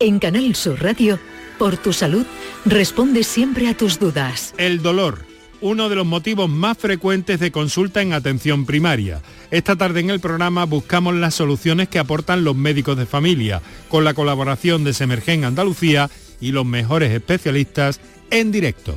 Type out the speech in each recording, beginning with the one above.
En Canal Sur Radio, por tu salud, responde siempre a tus dudas. El dolor, uno de los motivos más frecuentes de consulta en atención primaria. Esta tarde en el programa buscamos las soluciones que aportan los médicos de familia, con la colaboración de Semergen Andalucía y los mejores especialistas en directo.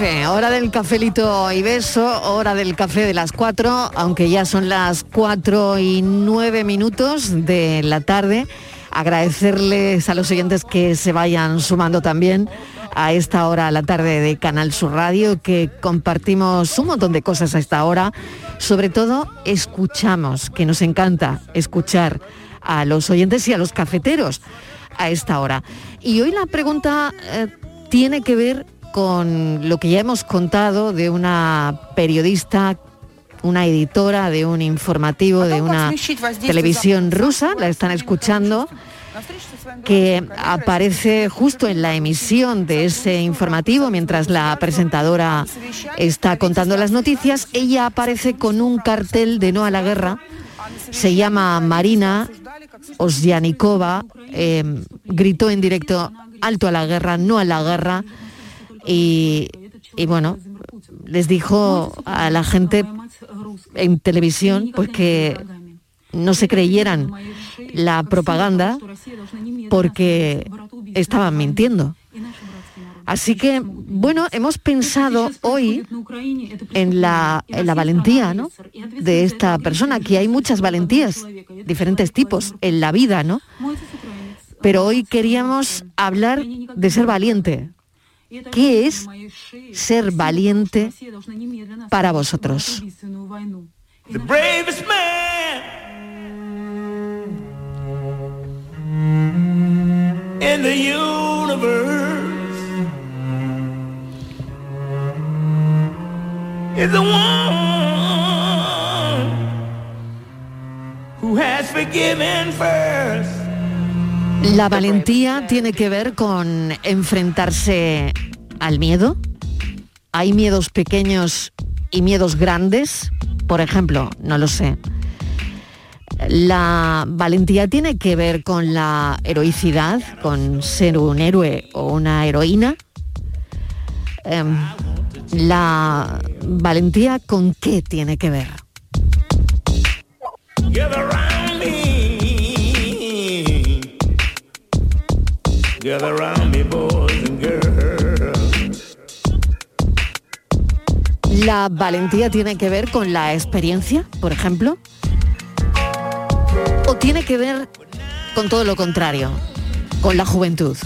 hora del cafelito y beso, hora del café de las 4, aunque ya son las 4 y 9 minutos de la tarde. Agradecerles a los oyentes que se vayan sumando también a esta hora, a la tarde de Canal Sur Radio, que compartimos un montón de cosas a esta hora. Sobre todo, escuchamos, que nos encanta escuchar a los oyentes y a los cafeteros a esta hora. Y hoy la pregunta eh, tiene que ver con lo que ya hemos contado de una periodista, una editora de un informativo de una televisión rusa, la están escuchando, que aparece justo en la emisión de ese informativo mientras la presentadora está contando las noticias. Ella aparece con un cartel de no a la guerra. Se llama Marina Osyanikova, eh, gritó en directo alto a la guerra, no a la guerra. Y, y bueno, les dijo a la gente en televisión pues que no se creyeran la propaganda porque estaban mintiendo. Así que, bueno, hemos pensado hoy en la, en la valentía ¿no? de esta persona, que hay muchas valentías, diferentes tipos en la vida, ¿no? Pero hoy queríamos hablar de ser valiente. ¿Qué es ser valiente para vosotros? The bravest man in the universe is the one who has forgiven first. La valentía tiene que ver con enfrentarse al miedo. Hay miedos pequeños y miedos grandes. Por ejemplo, no lo sé. La valentía tiene que ver con la heroicidad, con ser un héroe o una heroína. Em, la valentía con qué tiene que ver. ¿La valentía tiene que ver con la experiencia, por ejemplo? ¿O tiene que ver con todo lo contrario, con la juventud?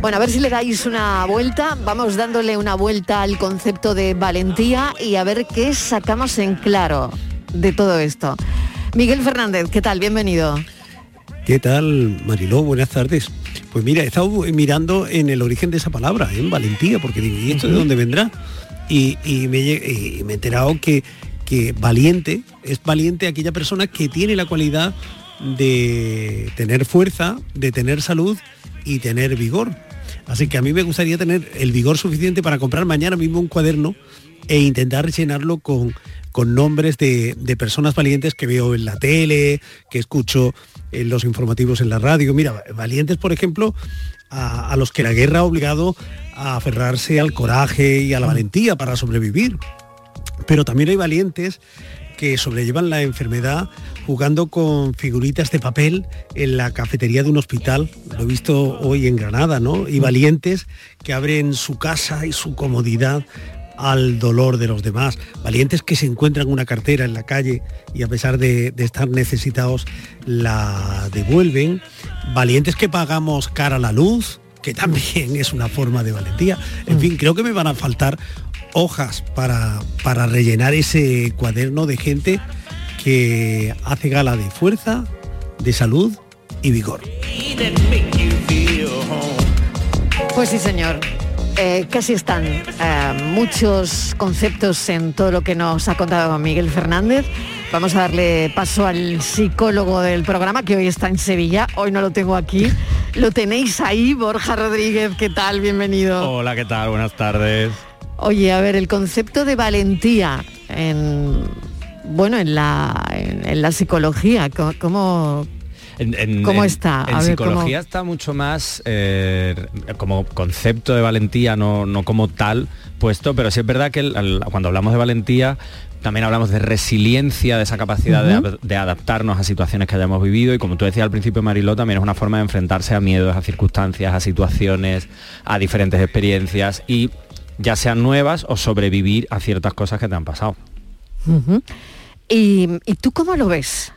Bueno, a ver si le dais una vuelta. Vamos dándole una vuelta al concepto de valentía y a ver qué sacamos en claro de todo esto. Miguel Fernández, ¿qué tal? Bienvenido. ¿Qué tal, Mariló? Buenas tardes. Pues mira, he estado mirando en el origen de esa palabra, en valentía, porque digo, ¿y esto de dónde vendrá? Y, y me, y me he enterado que, que valiente es valiente aquella persona que tiene la cualidad de tener fuerza, de tener salud y tener vigor. Así que a mí me gustaría tener el vigor suficiente para comprar mañana mismo un cuaderno e intentar llenarlo con, con nombres de, de personas valientes que veo en la tele, que escucho en los informativos en la radio. Mira, valientes, por ejemplo, a, a los que la guerra ha obligado a aferrarse al coraje y a la valentía para sobrevivir. Pero también hay valientes que sobrellevan la enfermedad jugando con figuritas de papel en la cafetería de un hospital. Lo he visto hoy en Granada, ¿no? Y valientes que abren su casa y su comodidad al dolor de los demás. Valientes que se encuentran una cartera en la calle y a pesar de, de estar necesitados la devuelven. Valientes que pagamos cara a la luz, que también es una forma de valentía. En fin, creo que me van a faltar hojas para, para rellenar ese cuaderno de gente que hace gala de fuerza, de salud y vigor. Pues sí, señor. Eh, casi están eh, muchos conceptos en todo lo que nos ha contado Miguel Fernández. Vamos a darle paso al psicólogo del programa, que hoy está en Sevilla. Hoy no lo tengo aquí. Lo tenéis ahí, Borja Rodríguez. ¿Qué tal? Bienvenido. Hola, ¿qué tal? Buenas tardes. Oye, a ver, el concepto de valentía en bueno en la en, en la psicología, co- ¿cómo, En- en- ¿Cómo está? En A ver, ¿cómo- psicología está mucho más eh, como concepto de valentía, no, no como tal puesto, pero sí es verdad que el- cuando hablamos de valentía también hablamos de resiliencia, de esa capacidad de adaptarnos a situaciones que hayamos vivido y como tú decías al principio Mariló, también es una forma de enfrentarse a miedos, a circunstancias, a situaciones, a diferentes experiencias y ya sean nuevas o sobrevivir a ciertas cosas que te han pasado. Ujú. ¿Y, ¿Y tú cómo lo ves?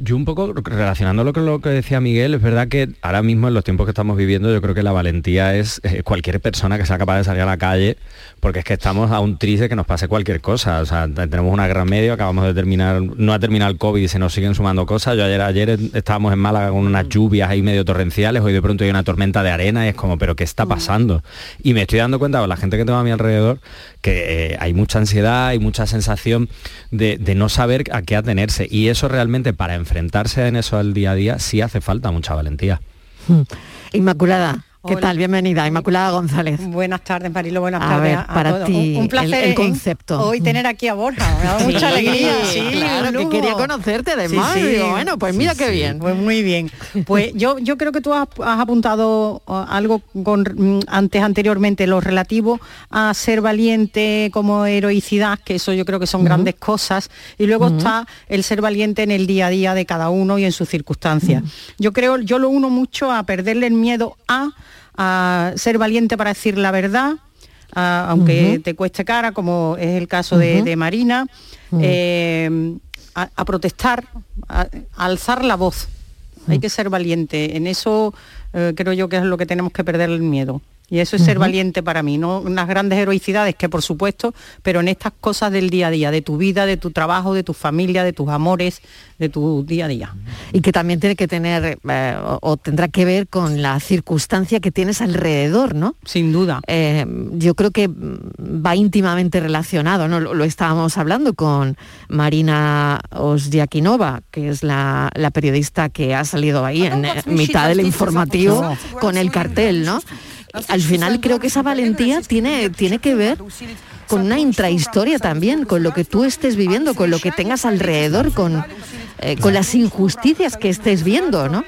Yo un poco relacionándolo con lo que decía Miguel, es verdad que ahora mismo en los tiempos que estamos viviendo yo creo que la valentía es eh, cualquier persona que sea capaz de salir a la calle, porque es que estamos a un tris de que nos pase cualquier cosa. O sea, te- tenemos una guerra medio, acabamos de terminar, no ha terminado el COVID y se nos siguen sumando cosas. Yo ayer, ayer estábamos en Málaga con unas lluvias ahí medio torrenciales, hoy de pronto hay una tormenta de arena y es como, pero ¿qué está pasando? Y me estoy dando cuenta con la gente que tengo a mi alrededor que eh, hay mucha ansiedad, hay mucha sensación de, de no saber a qué atenerse. Y eso realmente para enfrentarse en eso al día a día sí hace falta mucha valentía. Hmm. Inmaculada, ¿qué Hola. tal? Bienvenida, Inmaculada González. Buenas tardes, Marilo, buenas A tardes. ver, para todos. ti, un, un placer el- el ¿eh? concepto. hoy tener aquí a Borja, me ha dado mucha Sí, alegría. Sí, claro, que quería conocerte además. Digo, bueno, pues mira qué bien. Pues muy bien. Pues yo, yo creo que tú has, has apuntado uh, algo con, mm, antes, anteriormente, lo relativo a ser valiente como heroicidad, que eso yo creo que son grandes cosas. Y luego está el ser valiente en el día a día de cada uno y en sus circunstancias. Yo creo, yo lo uno mucho a perderle el miedo a, a ser valiente para decir la verdad, a- aunque te cueste cara, como es el caso de, Marina, eh, a, a protestar, a, a alzar la voz. Hay que ser valiente. En eso eh, creo yo que es lo que tenemos que perder el miedo. Y eso es ser valiente para mí, no unas grandes heroicidades que por supuesto, pero en estas cosas del día a día, de tu vida, de tu trabajo, de tu familia, de tus amores, de tu día a día. Y que también tiene que tener eh, o, o tendrá que ver con la circunstancia que tienes alrededor, ¿no? Sin duda. Eh, yo creo que va íntimamente relacionado, ¿no? Lo, lo estábamos hablando con Marina Osyakinova, que es la, la periodista que ha salido ahí en eh, mitad del informativo con el cartel, ¿no? Al final creo que esa valentía tiene, tiene que ver con una intrahistoria también, con lo que tú estés viviendo, con lo que tengas alrededor, con, eh, con las injusticias que estés viendo, ¿no?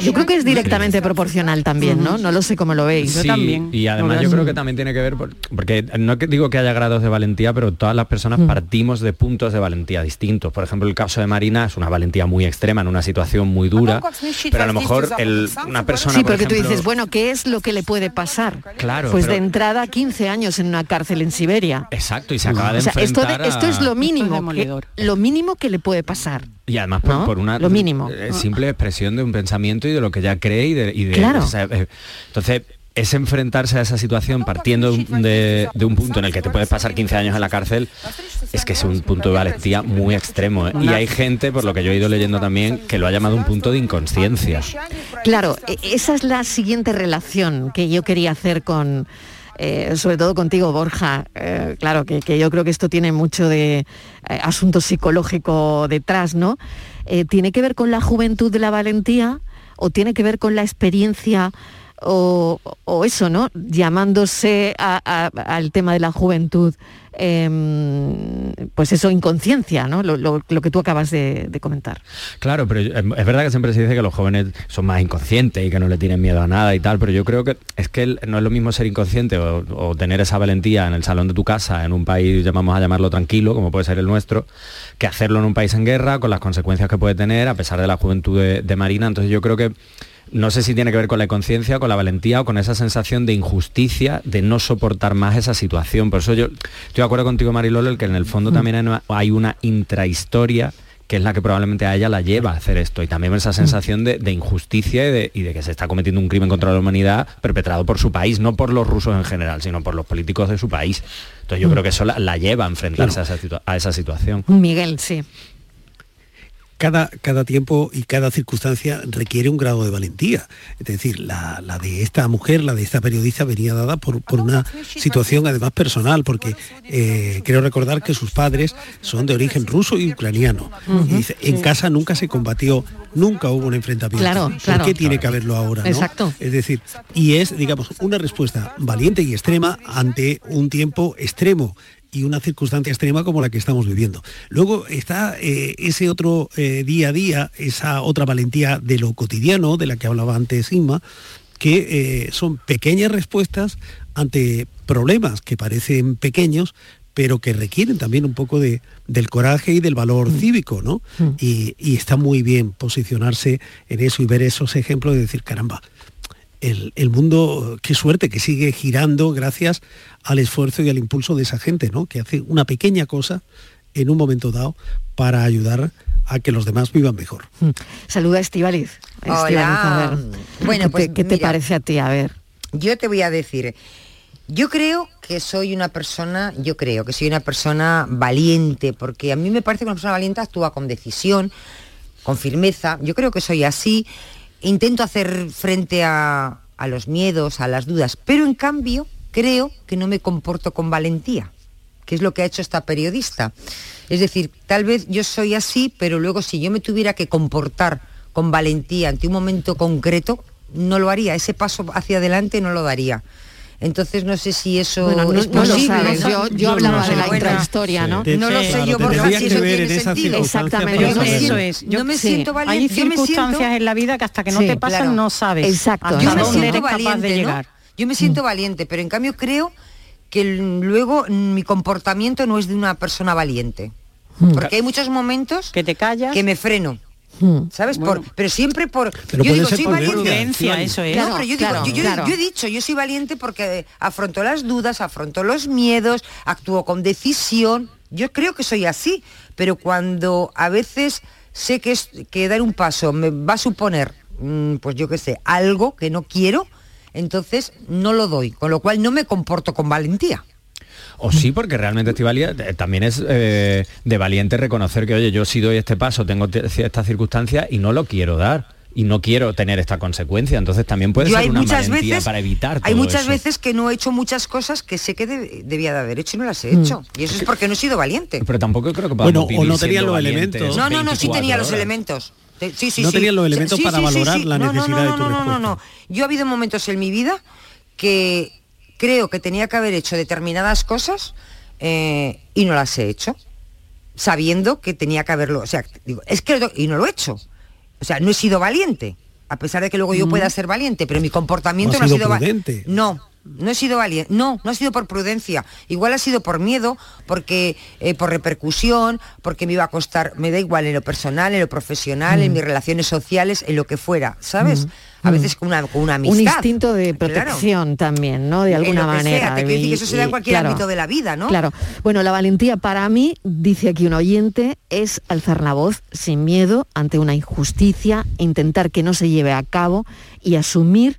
Yo creo que es directamente proporcional también, ¿no? No lo sé cómo lo veis. Sí, Y además yo creo que también tiene que ver, por- porque no que digo que haya grados de valentía, pero todas las personas Mm. partimos de puntos de valentía distintos. Por ejemplo, el caso de Marina es una valentía muy extrema, en una situación muy dura, pero a lo mejor el- una persona, Sí, por porque tú dices, bueno, ¿qué es lo que le puede pasar? Claro, Pues pero- de entrada 15 años en una cárcel en Siberia. Exacto, y se acaba de O sea, esto, de- enfrentar esto es a- lo mínimo, que, lo mínimo que le puede pasar. Y además por, ¿no? por una Lo mínimo. eh, simple expresión de un pensamiento y de lo que ya cree y de... y de- Claro. o sea, eh, entonces, es enfrentarse a esa situación partiendo de un, de- de un punto en el que te puedes pasar 15 años en la cárcel, es que es un punto de valentía muy extremo. ¿eh? Y hay gente, por lo que yo he ido leyendo también, que lo ha llamado un punto de inconsciencia. Claro, e- esa es la siguiente relación que yo quería hacer con, eh, sobre todo contigo, Borja. Eh, claro, que, que yo creo que esto tiene mucho de eh, asunto psicológico detrás, ¿no? ¿Tiene que ver con la juventud de la valentía o tiene que ver con la experiencia o, o eso, ¿no? Llamándose al tema de la juventud, em, pues eso, inconsciencia, ¿no? Lo, lo- que tú acabas de- comentar. Claro, pero em, es verdad que siempre se dice que los jóvenes son más inconscientes y que no le tienen miedo a nada y tal, pero yo creo que es que no es lo mismo ser inconsciente o, tener esa valentía en el salón de tu casa, en un país, llamamos a llamarlo tranquilo, como puede ser el nuestro, que hacerlo en un país en guerra, con las consecuencias que puede tener, a pesar de la juventud de, de Marina. Entonces yo creo que no sé si tiene que ver con la conciencia, con la valentía o con esa sensación de injusticia, de no soportar más esa situación. Por eso yo estoy de acuerdo contigo, Marilolo, el que en el fondo también hay una- intrahistoria que es la que probablemente a ella la lleva a hacer esto. Y también esa sensación de, de injusticia y de, y de que se está cometiendo un crimen contra la humanidad perpetrado por su país, no por los rusos en general, sino por los políticos de su país. Entonces yo Mm. creo que eso la, la lleva a enfrentarse a, esa situa- a esa situación. Miguel, sí. Cada, cada tiempo y cada circunstancia requiere un grado de valentía. Es decir, la, la de esta mujer, la de esta periodista, venía dada por, por una situación además personal, porque eh, creo recordar que sus padres son de origen ruso y ucraniano. Y dice, en casa nunca se combatió, nunca hubo un enfrentamiento. Claro, ¿Por claro. qué tiene que haberlo ahora? no? Exacto. Es decir, y es, digamos, una respuesta valiente y extrema ante un tiempo extremo y una circunstancia extrema como la que estamos viviendo. Luego está eh, ese otro eh, día a día, esa otra valentía de lo cotidiano, de la que hablaba antes Inma, que eh, son pequeñas respuestas ante problemas que parecen pequeños, pero que requieren también un poco de, del coraje y del valor cívico, ¿no? Y, y está muy bien posicionarse en eso y ver esos ejemplos de decir, caramba, el, el mundo, qué suerte que sigue girando gracias al esfuerzo y al impulso de esa gente, ¿no? Que hace una pequeña cosa en un momento dado para ayudar a que los demás vivan mejor. Saluda a Estivaliz. Hola. a ver, Bueno, ¿qué, pues, te, qué te mira. parece a ti? A ver. Yo te voy a decir, yo creo que soy una persona, yo creo que soy una persona valiente, porque a mí me parece que una persona valiente actúa con decisión, con firmeza. Yo creo que soy así. Intento hacer frente a, los miedos, a las dudas, pero en cambio creo que no me comporto con valentía, que es lo que ha hecho esta periodista. Es decir, tal vez yo soy así, pero luego si yo me tuviera que comportar con valentía ante un momento concreto, no lo haría. Ese paso hacia adelante no lo daría. Entonces no sé si eso Bueno, no- es no lo posible. sabes. Yo- yo hablaba de la intrahistoria, ¿no? No lo sé yo, Borja, si eso tiene sentido. Exactamente. Yo siento- es. Yo- no me sí. siento Hay valiente. me circunstancias siento- en la vida que hasta que no Sí, te pasan claro. no sabes Exacto. hasta Yo me dónde siento eres capaz de valiente, ¿no? llegar. Yo me siento valiente, pero en cambio creo que luego mm, mi comportamiento no es de una persona valiente. Porque hay muchos momentos que te callas, que me freno. ¿Sabes? Bueno. Por, pero siempre por. Pero yo digo, soy por valiente. eso es. No, pero yo, digo, Claro, yo, yo- claro. yo he dicho, yo soy valiente porque afronto las dudas, afronto los miedos, actúo con decisión. Yo creo que soy así, pero cuando a veces sé que, es, que dar un paso me va a suponer, mm, pues yo qué sé, algo que no quiero, entonces no lo doy, con lo cual no me comporto con valentía. O sí, porque realmente Estivalia eh, también es eh, de valiente reconocer que, oye, yo sí doy este paso, tengo te- esta circunstancia y no lo quiero dar. Y no quiero tener esta consecuencia. Entonces también puede Yo ser hay una muchas valentía veces, para evitar hay muchas eso. veces que no he hecho muchas cosas que sé que deb- debía de haber hecho y no las he Mm. hecho. Y eso es porque no he sido valiente. Pero tampoco creo que Bueno, o no siendo los elementos. No, no, no, sí 24 tenía los elementos. Sí, sí, No sí. tenían los elementos Sí, para valorar sí. la No, no, necesidad no, de no, tu no, no, respuesta. no. Yo ha habido momentos en mi vida que creo que tenía que haber hecho determinadas cosas eh, y no las he hecho, sabiendo que tenía que haberlo. O sea, digo, es que y no lo he hecho. O sea, no he sido valiente. a pesar de que luego yo Mm. pueda ser valiente, pero mi comportamiento No ha sido sido va- prudente. No. No he sido valiente, no, no ha sido por prudencia, igual ha sido por miedo, porque eh, por repercusión, porque me iba a costar, me da igual en lo personal, en lo profesional, en Mm. mis relaciones sociales, en lo que fuera, ¿sabes? A Mm. veces con una, con una amistad. Un instinto de Claro. protección también, ¿no? De En alguna lo que manera. sea, te quiero decir que eso se da en cualquier claro, ámbito de la vida, ¿no? Claro. Bueno, la valentía para mí, dice aquí un oyente, es alzar la voz sin miedo ante una injusticia, intentar que no se lleve a cabo y asumir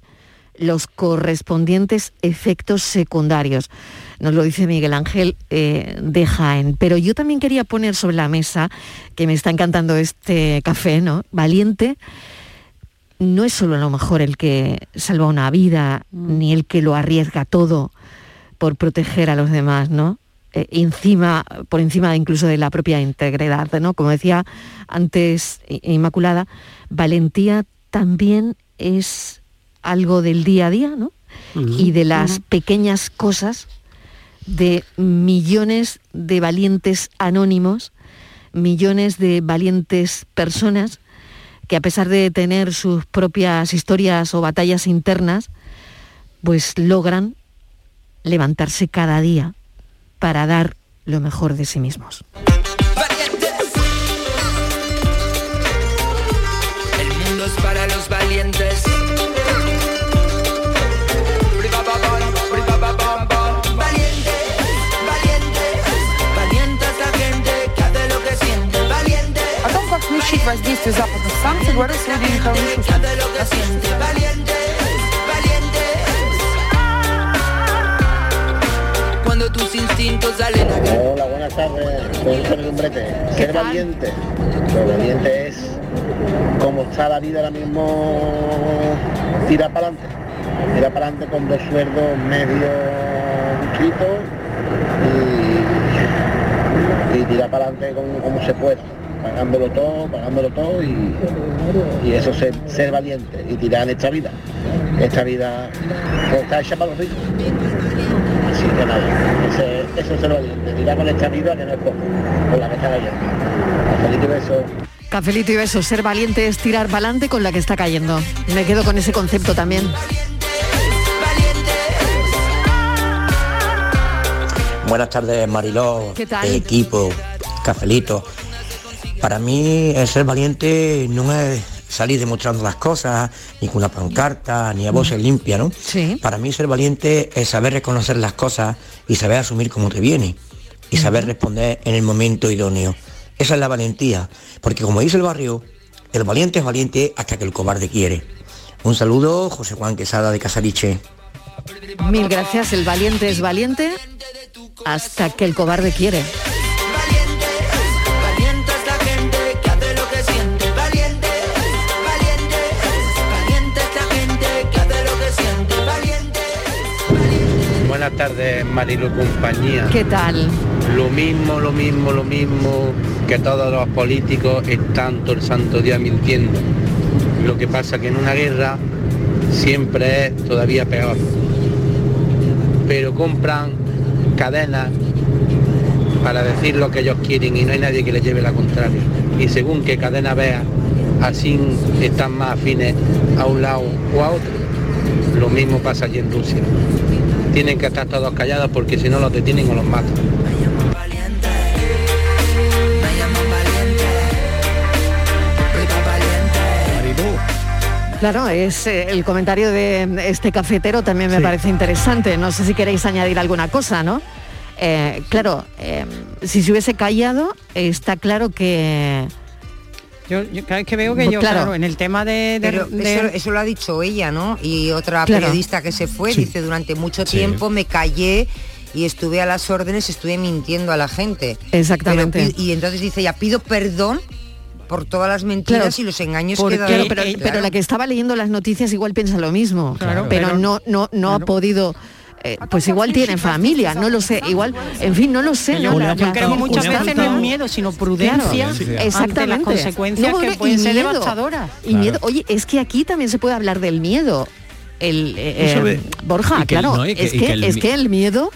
los correspondientes efectos secundarios. Nos lo dice Miguel Ángel eh, de Jaén. Pero yo también quería poner sobre la mesa, que me está encantando este café, ¿no? Valiente no es solo a lo mejor el que salva una vida, ni el que lo arriesga todo por proteger a los demás, ¿no? Eh, encima, por encima incluso de la propia integridad, ¿no? Como decía antes Inmaculada, valentía también es algo del día a día, ¿no? Y de las pequeñas cosas de millones de valientes anónimos, millones de valientes personas que a pesar de tener sus propias historias o batallas internas, pues logran levantarse cada día para dar lo mejor de sí mismos. том, как смягчить воздействие западных санкций, говорит сегодня Михаил Мишустин. Cuando tus instintos salen a Hola, buenas tardes. Soy Antonio Umbrete. Ser valiente. Ser valiente es como está la vida ahora mismo, tirar para adelante. Tirar para adelante con dos sueldos medio inscritos y, y tirar para adelante como, como se pueda. Pagándolo todo, pagándolo todo y, y eso es ser, ser valiente y tirar en esta vida. Esta vida pues, está hecha para los ricos. Así que nada, ese- eso es ser valiente, tirar con esta vida que no es poco, con la que está cayendo. Cafelito y beso. Cafelito y besos, ser valiente es tirar para adelante con la que está cayendo. Me quedo con ese concepto también. Buenas tardes, Mariló, ¿Qué tal? equipo, cafelito. Para mí el ser valiente no es salir demostrando las cosas, ni con una pancarta, ni a voces limpia, ¿no? Para mí ser valiente es saber reconocer las cosas y saber asumir cómo te viene y saber responder en el momento idóneo. Esa es la valentía, porque como dice el barrio, el valiente es valiente hasta que el cobarde quiere. Un saludo, José Juan Quesada de Casariche. Mil gracias, el valiente es valiente hasta que el cobarde quiere. Buenas tardes, Marilu compañía. ¿Qué tal? Lo mismo, lo mismo, lo mismo que todos los políticos están todo el santo día mintiendo. Lo que pasa que en una guerra siempre es todavía peor. Pero compran cadenas para decir lo que ellos quieren y no hay nadie que les lleve la contraria. Y según qué cadena vea, así están más afines a un lado o a otro. Lo mismo pasa allí en Rusia. Tienen que estar todos callados porque si no los detienen o los matan. Claro, es eh, el comentario de este cafetero también me Sí. parece interesante. No sé si queréis añadir alguna cosa, ¿no? Eh, claro, eh, si se hubiese callado, está claro que... Yo, yo cada vez que veo que Pues yo, claro. claro, en el tema de... de- Pero de- eso, eso lo ha dicho ella, ¿no? Y otra Claro. periodista que se fue Sí. dice, durante mucho Sí. tiempo me callé y estuve a las órdenes, estuve mintiendo a la gente. Exactamente. Pero y entonces dice, ya pido perdón por todas las mentiras Claro, y los engaños Porque- que he dado. claro, pero, Claro. pero la que estaba leyendo las noticias igual piensa lo mismo, Claro, pero, pero- no, no, no ha podido. Eh, pues igual tiene familia, no lo sé, igual, en fin, no lo sé. Yo, ¿no? La- yo la creo que muchas veces no es miedo, sino prudencia Claro, ante exactamente. las consecuencias No, que pueden ser miedo, devastadoras. Y miedo, oye, es que aquí también se puede hablar del miedo. El, eh, ve- Borja, claro, no, y que- es, y que, que el es mi- que el miedo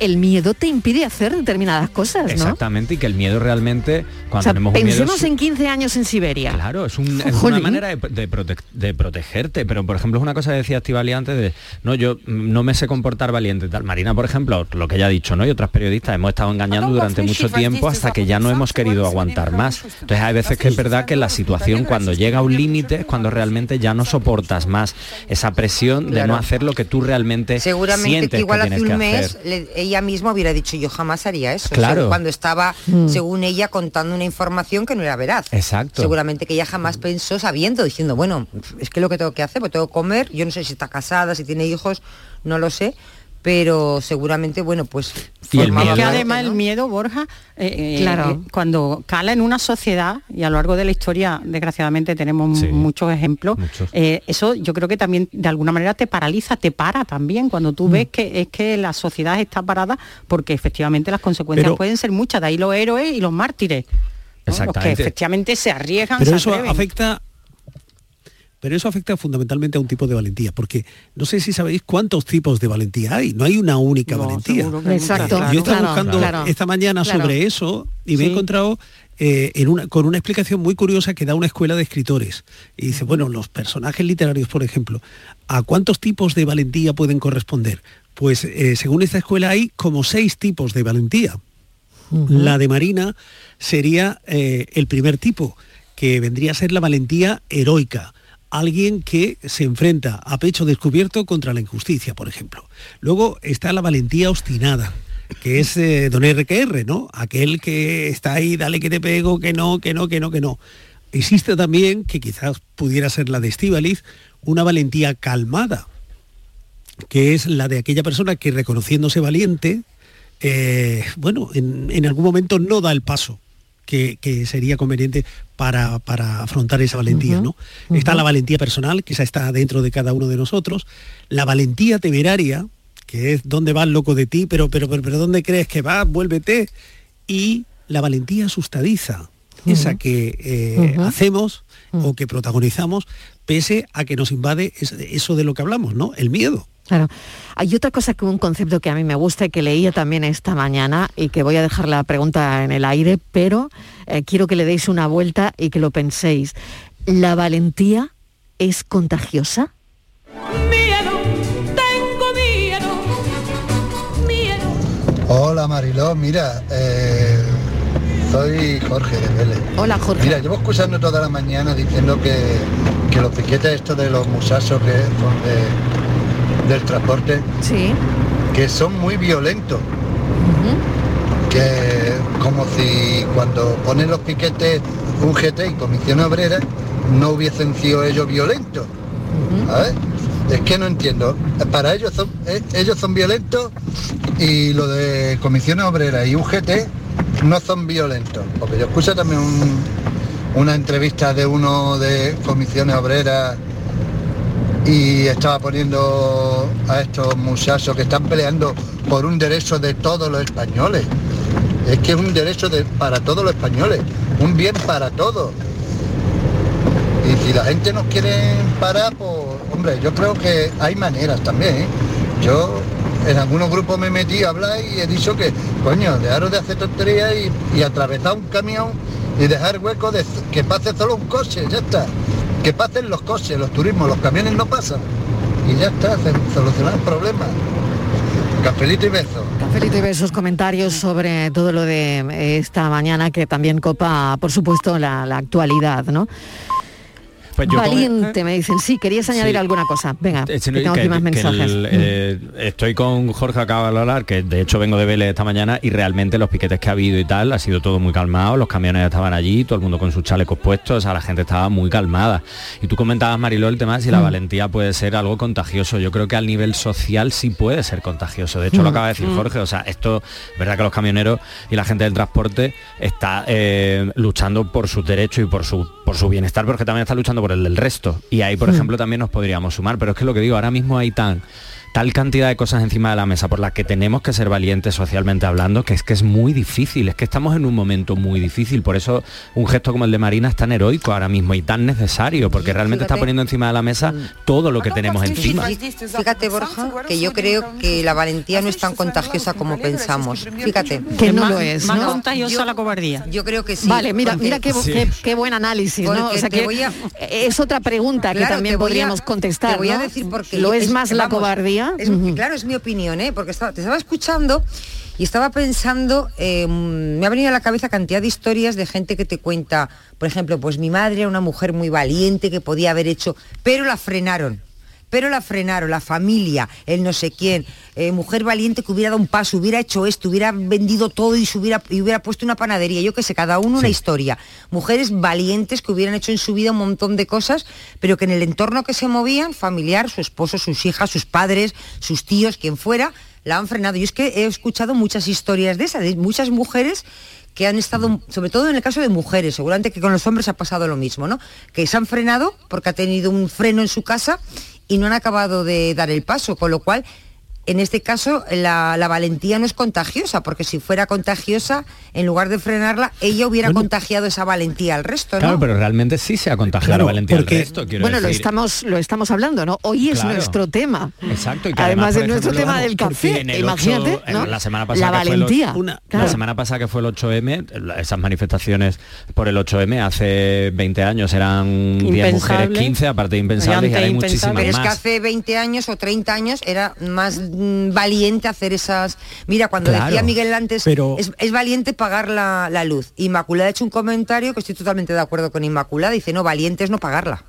el miedo te impide hacer determinadas cosas, ¿no? Exactamente, y que el miedo realmente, cuando O sea, tenemos un miedo... pensemos es- en 15 años en Siberia. Claro, es, un- es una manera de, de prote- de protegerte, pero por ejemplo es una cosa que decía Estivali antes de, no, yo no me sé comportar valiente tal. Marina, por ejemplo, lo que ella ha dicho, ¿no? Y otras periodistas hemos estado engañando durante mucho tiempo hasta que ya no hemos querido aguantar más. Entonces hay veces que es verdad que la situación cuando llega a un límite es cuando realmente ya no soportas más esa presión de Claro. no hacer lo que tú realmente Seguramente sientes que igual que hace tienes un que mes hacer. le- ella misma hubiera dicho yo jamás haría eso. Claro. Cuando estaba, Mm. según ella, contando una información que no era veraz. Exacto. Seguramente que ella jamás pensó sabiendo, diciendo, bueno, es que lo que tengo que hacer, pues tengo que comer, yo no sé si está casada, si tiene hijos, no lo sé, pero seguramente, bueno, pues... Y el formaba Es que además el miedo, Borja, eh, eh, Claro. eh, cuando cala en una sociedad, y a lo largo de la historia, desgraciadamente, tenemos Sí, muchos ejemplos, muchos. eh, eso yo creo que también de alguna manera te paraliza, te para también, cuando Mm. tú ves que es que la sociedad está parada, porque efectivamente las consecuencias Pero- pueden ser muchas, de ahí los héroes y los mártires. ¿no? Los que efectivamente se arriesgan, Pero se eso afecta pero eso afecta fundamentalmente a un tipo de valentía, porque no sé si sabéis cuántos tipos de valentía hay, no hay una única No, valentía. Exacto. Yo estaba claro, buscando claro. esta mañana Claro. sobre eso y me he encontrado eh, en una, con una explicación muy curiosa que da una escuela de escritores. Y dice, bueno, los personajes literarios, por ejemplo, ¿a cuántos tipos de valentía pueden corresponder? Pues eh, según esta escuela hay como seis tipos de valentía. La de Marina sería eh, el primer tipo, que vendría a ser la valentía heroica. Alguien que se enfrenta a pecho descubierto contra la injusticia, por ejemplo. Luego está la valentía obstinada, que es eh, don RQR, ¿no? Aquel que está ahí, dale que te pego, que no, que no, que no, que no. Existe también, que quizás pudiera ser la de Estíbaliz, una valentía calmada, que es la de aquella persona que reconociéndose valiente, eh, bueno, en, en algún momento no da el paso que, que sería conveniente para, para afrontar esa valentía, ¿no? Está la valentía personal, que esa está dentro de cada uno de nosotros, la valentía temeraria, que es dónde vas loco de ti, pero, pero, pero, pero dónde crees que vas, vuélvete, y la valentía asustadiza, esa que eh, hacemos o que protagonizamos, pese a que nos invade es- eso de lo que hablamos, ¿no? El miedo. Claro. Hay otra cosa que un concepto que a mí me gusta y que leía también esta mañana y que voy a dejar la pregunta en el aire, pero eh, quiero que le deis una vuelta y que lo penséis. ¿La valentía es contagiosa? Miedo, tengo miedo, miedo. Hola Mariló, mira, eh, soy Jorge de Vélez. Hola Jorge. Mira, llevo escuchando toda la mañana diciendo que, que los piquetes estos de los muchachos que son de- del transporte, Sí. que son muy violentos. Que como si cuando ponen los piquetes un GT y Comisión Obrera no hubiesen sido ellos violentos. ¿sabes? Es que no entiendo. Para ellos son, eh, ellos son violentos y lo de Comisiones Obreras y UGT no son violentos. Porque yo escuché también un- una entrevista de uno de Comisiones Obreras y estaba poniendo a estos muchachos que están peleando por un derecho de todos los españoles. Es que es un derecho de- para todos los españoles, un bien para todos. Y si la gente nos quiere parar, pues hombre, yo creo que hay maneras también. ¿eh? Yo en algunos grupos me metí a hablar y he dicho que, coño, dejaros de hacer tonterías y, y atravesar un camión y dejar hueco de que pase solo un coche, ya está. Que pasen los coches, los turismos, los camiones no pasan. Y ya está, se solucionar el problema. Cafelito y beso. Cafelito y besos, comentarios sobre todo lo de esta mañana que también copa, por supuesto, la, la actualidad, ¿no? Pues yo Valiente, me dicen. Sí, querías añadir Sí. alguna cosa. Venga, Eh, que tengo que- aquí más mensajes. el, Mm. eh, estoy con Jorge acaba de hablar, que de hecho vengo de Vélez esta mañana y realmente los piquetes que ha habido y tal ha sido todo muy calmado, los camiones estaban allí, todo el mundo con sus chalecos puestos, o sea, la gente estaba muy calmada. Y tú comentabas, Mariló, el tema de si la Mm. valentía puede ser algo contagioso. Yo creo que al nivel social sí puede ser contagioso. De hecho, lo Mm. acaba de decir Mm. Jorge, o sea, esto, es verdad que los camioneros y la gente del transporte está eh, luchando por sus derechos y por su, por su bienestar, pero que también está luchando por el del resto. Y ahí, por Mm. ejemplo, también nos podríamos sumar. Pero es que lo que digo, ahora mismo hay tan tal cantidad de cosas encima de la mesa por las que tenemos que ser valientes socialmente hablando, que es que es muy difícil, es que estamos en un momento muy difícil, por eso un gesto como el de Marina es tan heroico ahora mismo y tan necesario, porque realmente está poniendo encima de la mesa todo lo que tenemos encima. Fíjate, Borja, que yo creo que la valentía no es tan contagiosa como pensamos. Fíjate. Que no lo es, Más ¿no? contagiosa la cobardía. Yo creo que sí. Vale, mira, porque- mira qué, qué- qué buen análisis, ¿no? Porque O sea te que voy a- es otra pregunta que también te voy a- podríamos contestar. Te voy a decir porque ¿Lo es, más la vamos, cobardía? Es- Claro, es mi opinión, ¿eh? porque estaba, te estaba escuchando y estaba pensando, eh, me ha venido a la cabeza cantidad de historias de gente que te cuenta, por ejemplo, pues mi madre era una mujer muy valiente que podía haber hecho, pero la frenaron. Pero la frenaron, la familia, el no sé quién, eh, mujer valiente que hubiera dado un paso, hubiera hecho esto, hubiera vendido todo y, se hubiera, y hubiera puesto una panadería, yo qué sé, cada uno una historia. Mujeres valientes que hubieran hecho en su vida un montón de cosas, pero que en el entorno que se movían, familiar, su esposo, sus hijas, sus padres, sus tíos, quien fuera, la han frenado. Yo es que he escuchado muchas historias de esas, de muchas mujeres que han estado, sobre todo en el caso de mujeres, seguramente que con los hombres ha pasado lo mismo, ¿no? Que se han frenado porque ha tenido un freno en su casa y no han acabado de dar el paso, con lo cual en este caso la, la valentía no es contagiosa, porque si fuera contagiosa, en lugar de frenarla, ella hubiera contagiado esa valentía al resto, ¿no? Claro, pero realmente sí se ha contagiado Claro, la valentía porque- resto, quiero Bueno, lo estamos, lo estamos hablando, ¿no? Hoy es Claro. nuestro tema. Exacto, y que además, además, de nuestro ejemplo, tema del café, en el imagínate, 8, en ¿no? la semana pasada la que fue el valentía. claro. La semana pasada que fue el 8M, la- esas manifestaciones por el 8M hace 20 años eran 10 mujeres, Impensable. 15, aparte de impensables, y ahora hay muchísimas Pero es que hace 20 años o 30 años era más valiente hacer esas... Mira, cuando Claro, decía Miguel antes, pero- es, es valiente pagar la, la luz. Inmaculada ha hecho un comentario que estoy totalmente de acuerdo con Inmaculada. Dice, no, valiente es no pagarla.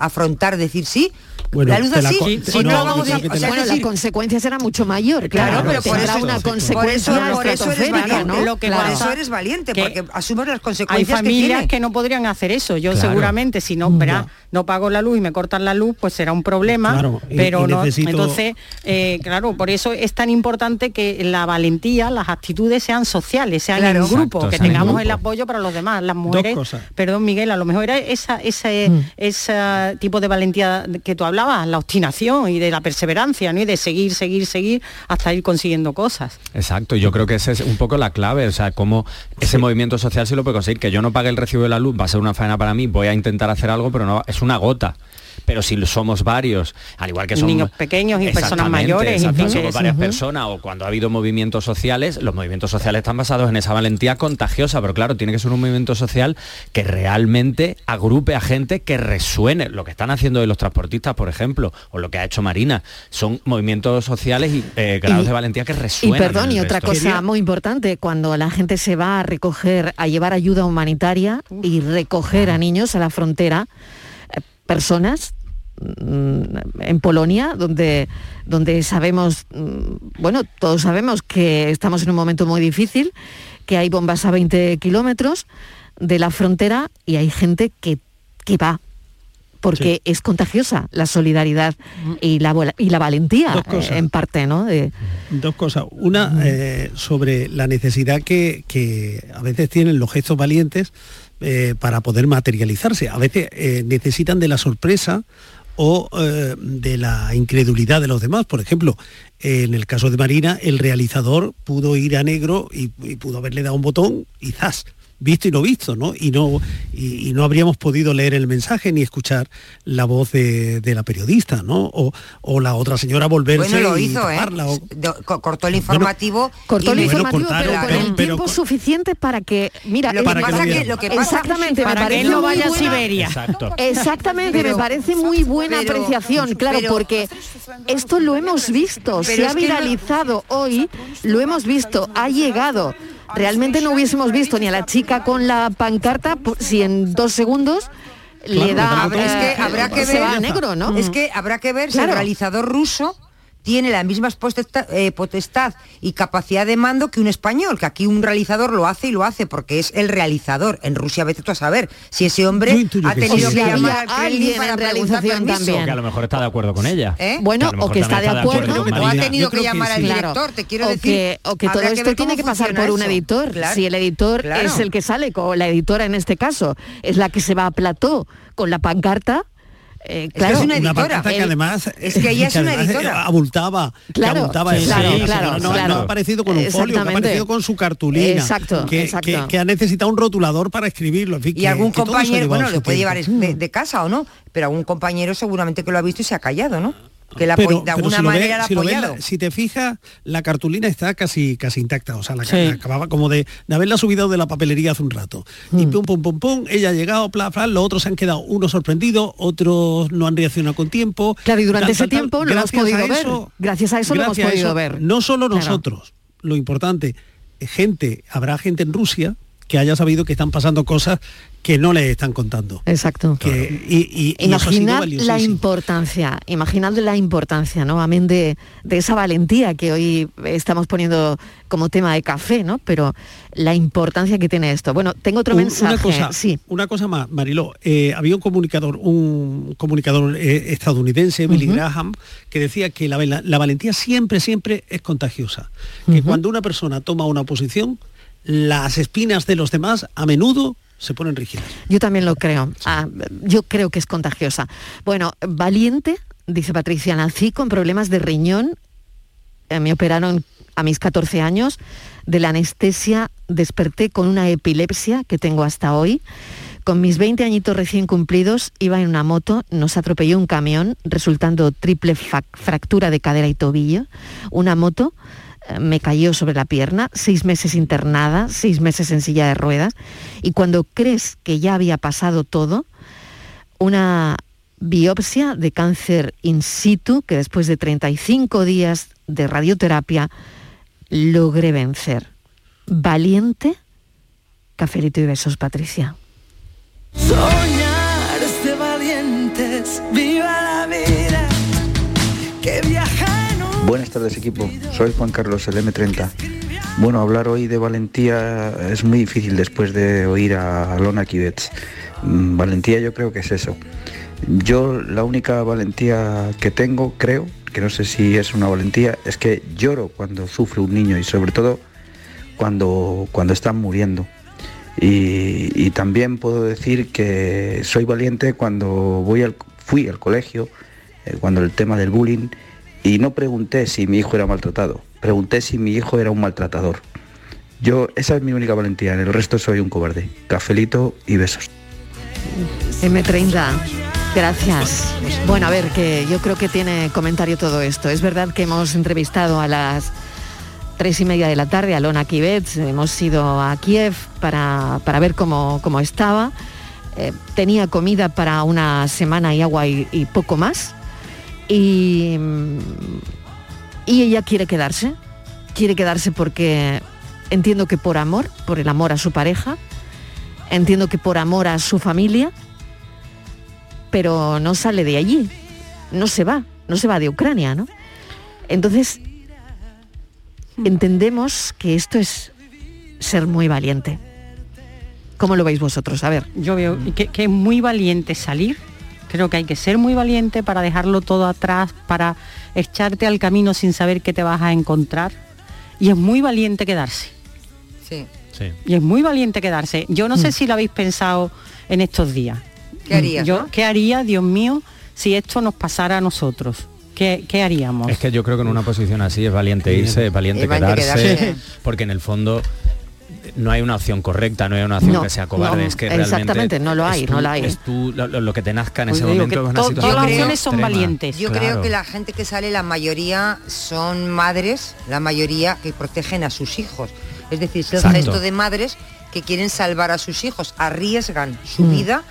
Afrontar, decir sí. Bueno, la luz así, si sí, no, no, vamos a- o te sea, la- bueno, es la decir, consecuencia será mucho mayor, claro, Claro, pero por eso, una por eso, consecuencia por eso eres valiente, ¿no? lo que Claro. por eso eres valiente, Que porque asumes las Hay consecuencias que familias que, no podrían hacer eso. Yo Claro. seguramente, si no, verá, no pago la luz y me cortan la luz, pues será un problema. Claro, pero y no. necesito- Entonces, eh, claro, por eso es tan importante que la valentía, las actitudes sean sociales, sean Claro. en grupo, Exacto, que tengamos grupo. el apoyo para los demás. Las mujeres, cosas. perdón Miguel, a lo mejor era esa, ese, Mm. ese tipo de valentía que tú hablabas, la obstinación y de la perseverancia, ¿no? Y de seguir, seguir, seguir hasta ir consiguiendo cosas. Exacto, yo creo que esa es un poco la clave, o sea, cómo ese movimiento social sí lo puede conseguir, que yo no pague el recibo de la luz, va a ser una faena para mí, voy a intentar hacer algo, pero no, es una gota. Pero si somos varios, al igual que son Niños pequeños y personas mayores, exacto, somos varias personas o cuando ha habido movimientos sociales, los movimientos sociales están basados en esa valentía contagiosa, pero claro, tiene que ser un movimiento social que realmente agrupe a gente que resuene. Lo que están haciendo de los transportistas, por ejemplo, o lo que ha hecho Marina, son movimientos sociales y eh, grados Y- de valentía que Y resuenan. perdón, en y otra resto. cosa muy importante, cuando la gente se va a recoger, a llevar ayuda humanitaria y recoger a niños a la frontera, personas mm, en Polonia, donde, donde sabemos, mm, bueno, todos sabemos que estamos en un momento muy difícil, que hay bombas a 20 kilómetros de la frontera y hay gente que, que va porque es contagiosa la solidaridad y la, y la valentía eh, en parte, ¿no? De, Dos cosas. Una, eh, sobre la necesidad que, que a veces tienen los gestos valientes eh, para poder materializarse. A veces eh, necesitan de la sorpresa o eh, de la incredulidad de los demás. Por ejemplo, en el caso de Marina, el realizador pudo ir a negro y, y pudo haberle dado un botón y ¡zas! Visto y no visto, ¿no? Y no, y, y no habríamos podido leer el mensaje ni escuchar la voz de, de la periodista, ¿no? O, o la otra señora volverse Bueno, lo y hizo, ¿eh? o- cortó el informativo. Cortó el informativo, cortaron, pero con pero- el pero tiempo suficiente para que, mira, Lo que Para pasa lo que- vieran. lo que pasa- exactamente, para me que él no muy vaya a buena- Siberia. Exacto. Exactamente, Pero- me parece muy buena pero- apreciación, claro, porque esto lo hemos visto, se ha viralizado hoy, lo hemos visto, ha llegado. Realmente no hubiésemos visto ni a la chica con la pancarta si en dos segundos le da es que eh, habrá que se va a negro, ¿no? Es que habrá que ver si Claro. el realizador ruso tiene la misma potestad, eh, potestad y capacidad de mando que un español, que aquí un realizador lo hace y lo hace porque es el realizador. En Rusia vete tú a saber si ese hombre ha que tenido sí. que llamar Kremlin alguien para en preguntar realización permiso. también. que a lo mejor está de acuerdo con ella. ¿Eh? Bueno, Que a o que está de también está de acuerdo, o ha tenido que llamar al director, te quiero o decir. que, o que todo esto tiene que pasar por un editor. Claro. Si el editor Claro. es el que sale, o la editora en este caso, es la que se va a plató con la pancarta, Eh, que es una editora. que además es que ella es una además, editora. eh, abultaba, que Claro, abultaba claro, claro, no, claro. ha aparecido con un folio, que ha aparecido con su cartulina, Exacto, que, exacto. que- que ha necesitado un rotulador para escribirlo, en fin, Y algún compañero, bueno, lo puede tiempo. llevar de casa o no, pero algún compañero seguramente que lo ha visto y se ha callado, ¿no? Que la pero, de alguna si ves- manera la si ves, si te fijas, la cartulina está casi casi intacta, o sea, la, Sí. la acababa como de, de haberla subido de la papelería hace un rato. Y Mm. pum, pum, pum, pum, ella ha llegado, pla, pla, los otros se han quedado, unos sorprendidos, otros no han reaccionado con tiempo. Claro, y durante tal, ese tal, tal. tiempo lo hemos Gracias a podido ver. eso- Gracias a eso lo hemos gracias podido eso, ver. No solo Claro. nosotros, lo importante, gente, habrá gente en Rusia que haya sabido que están pasando cosas que no le están contando. Exacto. Que, y, Imaginad la importancia, imaginad la importancia, ¿no? Amén de, de esa valentía que hoy estamos poniendo como tema de café, ¿no? Pero la importancia que tiene esto. Bueno, tengo otro Un- mensaje. Una cosa, sí. una cosa más, Mariló. eh, había un comunicador, un comunicador eh, estadounidense, Billy Ujú. Graham, que decía que la, la- la valentía siempre, siempre es contagiosa. Que cuando una persona toma una posición, las espinas de los demás a menudo se ponen rígidas. Yo también lo creo. Ah, yo creo que es contagiosa. Bueno, valiente, dice Patricia, nací con problemas de riñón. Eh, me operaron a mis 14 años. De la anestesia desperté con una epilepsia que tengo hasta hoy. Con mis 20 añitos recién cumplidos iba en una moto, nos atropelló un camión, resultando triple fractura de cadera y tobillo. Una moto me cayó sobre la pierna, seis meses internada, seis meses en silla de ruedas, y cuando crees que ya había pasado todo, una biopsia de cáncer in situ que después de 35 días de radioterapia logré vencer. Valiente, cafelito y besos, Patricia. Soñar de valientes, viva la vida. Buenas tardes equipo, soy Juan Carlos, el M30. Bueno, hablar hoy de valentía es muy difícil después de oír a Alona Kivets. Mm, Valentía yo creo que es eso. Yo la única valentía que tengo, creo, que no sé si es una valentía, es que lloro cuando sufre un niño y sobre todo cuando, cuando están muriendo. Y, y también puedo decir que soy valiente cuando voy al, fui al colegio, eh, cuando el tema del bullying, y no pregunté si mi hijo era maltratado, pregunté si mi hijo era un maltratador. Yo, esa es mi única valentía, en el resto soy un cobarde. Cafelito y besos. M30, gracias. Bueno, a ver, que yo creo que tiene comentario todo esto. Es verdad que hemos entrevistado a las tres y media de la tarde a Lona Kivets, hemos ido a Kiev para, para ver cómo, cómo estaba. Eh, tenía comida para una semana y agua y, y poco más. Y, y ella quiere quedarse. Quiere quedarse porque entiendo que por amor, por el amor a su pareja, entiendo que por amor a su familia, pero no sale de allí, no se va, no se va de Ucrania, ¿no? Entonces, entendemos que esto es ser muy valiente. ¿Cómo lo veis vosotros? A ver. Yo veo que, que es muy valiente salir. Creo que hay que ser muy valiente para dejarlo todo atrás, para echarte al camino sin saber qué te vas a encontrar. Y es muy valiente quedarse. Sí. Y es muy valiente quedarse. Yo no sé si lo habéis pensado en estos días. ¿Qué harías, Yo? ¿Qué haría, Dios mío, si esto nos pasara a nosotros? ¿Qué, qué haríamos? Es que yo creo que en una posición así es valiente irse, es valiente Es valiente quedarse, quedarse. porque en el fondo no hay una opción correcta, no hay una opción No, que sea cobarde, no, es que realmente exactamente, no lo hay, es tú- no lo hay. Es tú lo, que te nazca en Pues ese momento que es una to- situación todas las muy opciones son valientes. Yo Claro. creo que la gente que sale, la mayoría son madres, la mayoría que protegen a sus hijos. Es decir, es el Exacto. gesto de madres que quieren salvar a sus hijos, arriesgan su Mm. vida,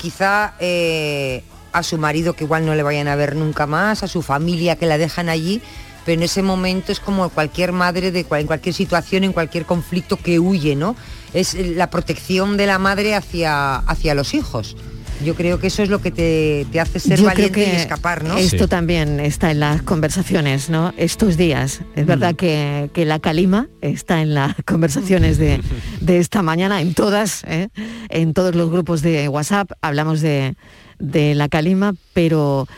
quizá eh, a su marido que igual no le vayan a ver nunca más, a su familia que la dejan allí, pero en ese momento es como cualquier madre de cual- en cualquier situación, en cualquier conflicto que huye, ¿no? Es la protección de la madre hacia, hacia los hijos. Yo creo que eso es lo que te, te hace ser Yo creo valiente que y escapar, ¿no? Esto también está en las conversaciones, ¿no? Estos días. Es verdad que, que la calima está en las conversaciones de, de esta mañana, en todas, ¿eh? en todos los grupos de WhatsApp hablamos de, de la calima, pero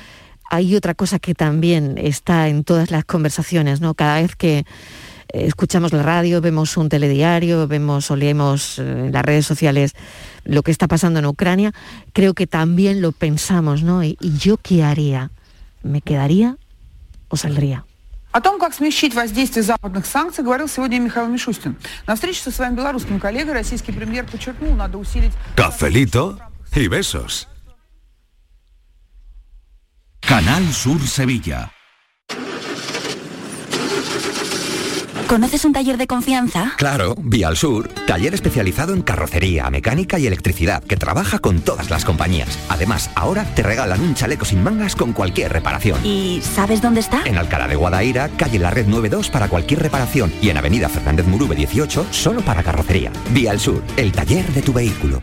hay otra cosa que también está en todas las conversaciones, ¿no? Cada vez que eh, escuchamos la radio, vemos un telediario, vemos o leemos eh, en las redes sociales lo que está pasando en Ucrania, creo que también lo pensamos, ¿no? ¿Y, y yo qué haría? ¿Me quedaría o saldría? О том, как смягчить воздействие западных санкций, говорил сегодня Михаил Мишустин. На встрече со своим белорусским коллегой российский премьер подчеркнул, надо усилить... Cafelito y besos. Canal Sur Sevilla. ¿Conoces un taller de confianza? Claro, Vía al Sur, taller especializado en carrocería, mecánica y electricidad que trabaja con todas las compañías. Además, ahora te regalan un chaleco sin mangas con cualquier reparación. ¿Y sabes dónde está? En Alcalá de Guadaira, calle La Red 92 para cualquier reparación y en Avenida Fernández Murube 18 solo para carrocería. Vía al Sur, el taller de tu vehículo.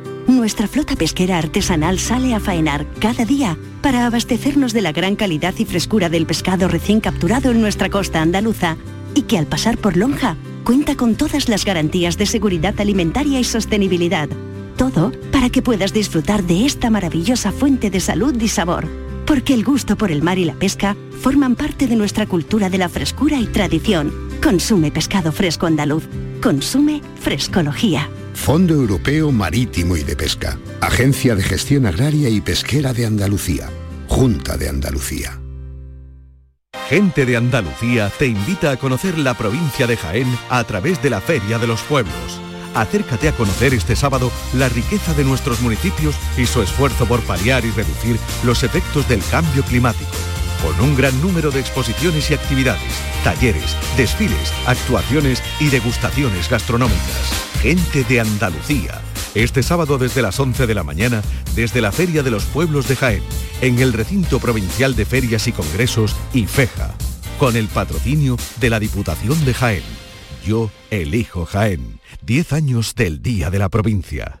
Nuestra flota pesquera artesanal sale a faenar cada día para abastecernos de la gran calidad y frescura del pescado recién capturado en nuestra costa andaluza y que al pasar por Lonja cuenta con todas las garantías de seguridad alimentaria y sostenibilidad. Todo para que puedas disfrutar de esta maravillosa fuente de salud y sabor. Porque el gusto por el mar y la pesca forman parte de nuestra cultura de la frescura y tradición. Consume pescado fresco andaluz. Consume frescología. Fondo Europeo Marítimo y de Pesca. Agencia de Gestión Agraria y Pesquera de Andalucía. Junta de Andalucía. Gente de Andalucía te invita a conocer la provincia de Jaén a través de la Feria de los Pueblos. Acércate a conocer este sábado la riqueza de nuestros municipios y su esfuerzo por paliar y reducir los efectos del cambio climático. Con un gran número de exposiciones y actividades, talleres, desfiles, actuaciones y degustaciones gastronómicas. Gente de Andalucía. Este sábado desde las 11 de la mañana, desde la Feria de los Pueblos de Jaén, en el Recinto Provincial de Ferias y Congresos IFEJA, con el patrocinio de la Diputación de Jaén. Yo elijo Jaén. 10 años del Día de la Provincia.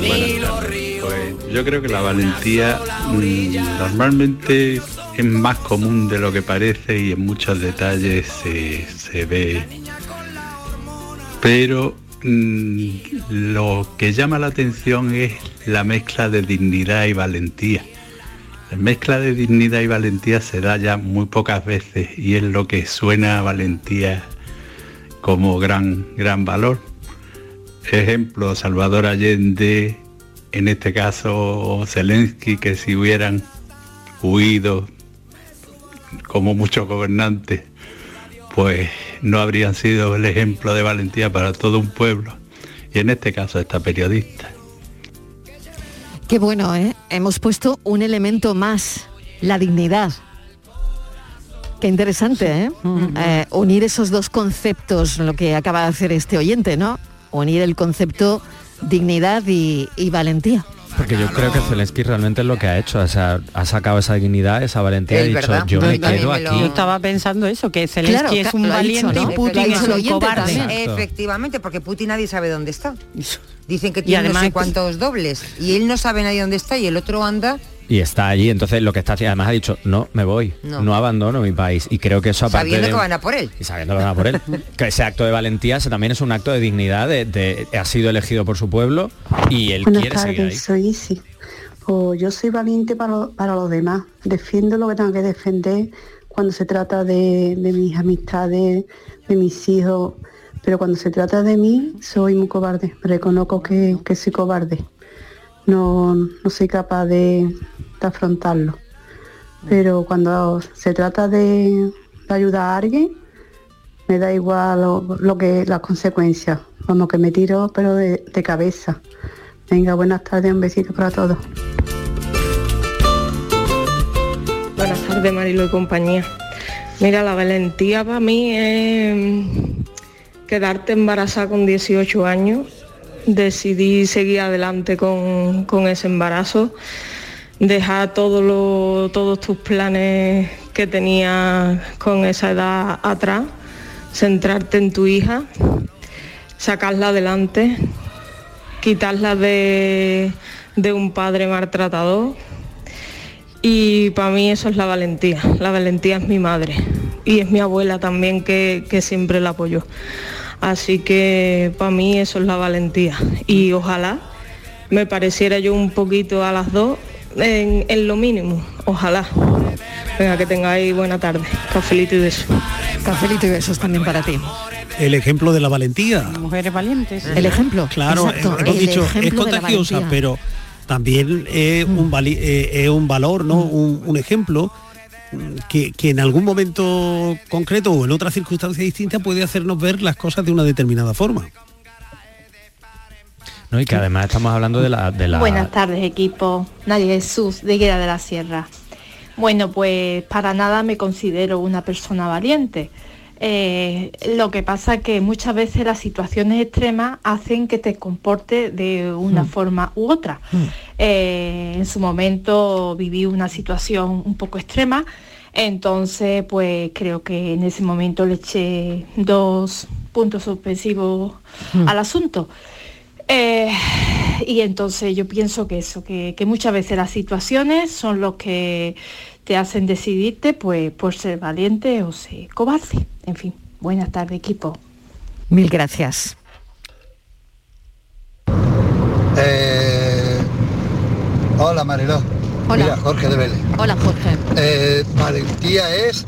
Pues yo creo que la valentía mm, normalmente es más común de lo que parece y en muchos detalles se, se ve. Pero mm, lo que llama la atención es la mezcla de dignidad y valentía. La mezcla de dignidad y valentía se da ya muy pocas veces y es lo que suena a valentía como gran, gran valor. Ejemplo, Salvador Allende, en este caso Zelensky, que si hubieran huido como muchos gobernantes, pues no habrían sido el ejemplo de valentía para todo un pueblo. Y en este caso esta periodista. Qué bueno, ¿eh? Hemos puesto un elemento más, la dignidad. Qué interesante, ¿eh? Eh, unir esos dos conceptos, lo que acaba de hacer este oyente, ¿no? Unir el concepto dignidad y, y valentía. Porque yo creo que Zelensky realmente es lo que ha hecho, o sea, ha sacado esa dignidad, esa valentía, ha dicho, verdad. yo me quedo me lo- aquí. Yo estaba pensando eso, que Zelensky Claro, es un dicho, valiente ¿no? y Putin es un cobarde. Efectivamente, porque Putin nadie sabe dónde está. Dicen que Y tiene no sé cuántos dobles y él no sabe nadie dónde está y el otro anda Y está allí, entonces lo que está haciendo, además ha dicho, no, me voy, No. no, abandono mi país. Y creo que eso aparte sabiendo de- que van a por él. y sabiendo que van a por él. que ese acto de valentía ese también es un acto de dignidad, de, de- ha sido elegido por su pueblo y él Buenas quiere seguir ahí. tardes, soy Isi. Pues yo soy valiente para, para los demás. Defiendo lo que tengo que defender cuando se trata de, de mis amistades, de mis hijos. Pero cuando se trata de mí, soy muy cobarde. Reconozco que, que soy cobarde. No, no soy capaz de, de afrontarlo. Pero cuando se trata de, de ayudar a alguien, me da igual lo, lo que las consecuencias. Como que me tiro, pero de, de cabeza. Venga, buenas tardes, un besito para todos. Buenas tardes, Marilo y compañía. Mira, la valentía para mí es quedarte embarazada con 18 años, decidí seguir adelante con, con ese embarazo, dejar todos tus planes que tenías con esa edad atrás, centrarte en tu hija, sacarla adelante, quitarla de, de un padre maltratador y para mí eso es la valentía. La valentía es mi madre y es mi abuela también que, que siempre la apoyó. Así que para mí eso es la valentía. Y ojalá me pareciera yo un poquito a las dos en, en lo mínimo. Ojalá. Venga, que tengáis buena tarde. Cafelito y beso. Cafelito y besos también para ti. El ejemplo de la valentía. Mujeres valientes. El ejemplo. Claro, exacto, hemos el dicho, es contagiosa, pero también es un, vali- eh, es un valor, ¿no? Un, un ejemplo mm, que, que en algún momento concreto o en otra circunstancia distinta puede hacernos ver las cosas de una determinada forma. ¿no? Y que además estamos hablando de la... De la Buenas tardes equipo, Nadia Jesús de Guerra de la Sierra. Bueno, pues para nada me considero una persona valiente. Eh, lo que pasa es que muchas veces las situaciones extremas hacen que te comportes de una Mm. forma u otra. Eh, en su momento viví una situación un poco extrema, entonces pues creo que en ese momento le eché dos puntos suspensivos Mm. al asunto. Eh, y entonces yo pienso que eso, que, que muchas veces las situaciones son los que te hacen decidirte pues por ser valiente o ser cobarde. En fin, buenas tardes equipo. Mil gracias. Eh, hola Mariló. Hola. Mira, Jorge de Vélez. Hola Jorge. Eh, valentía es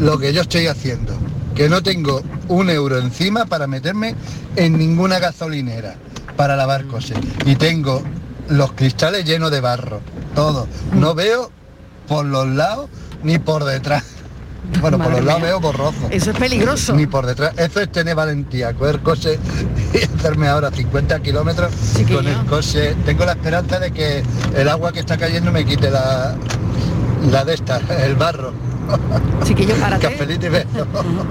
lo que yo estoy haciendo. Que no tengo un euro encima para meterme en ninguna gasolinera para lavar coches. Y tengo los cristales llenos de barro. Todo. No veo por los lados ni por detrás. Bueno, por los lados mía. veo borroso. Eso es peligroso. Ni por detrás. Eso es tener valentía, coger coche y hacerme ahora 50 kilómetros con el coche. Tengo la esperanza de que el agua que está cayendo me quite la, la de esta, el barro. Chiquillo, párate. Cafelito y beso.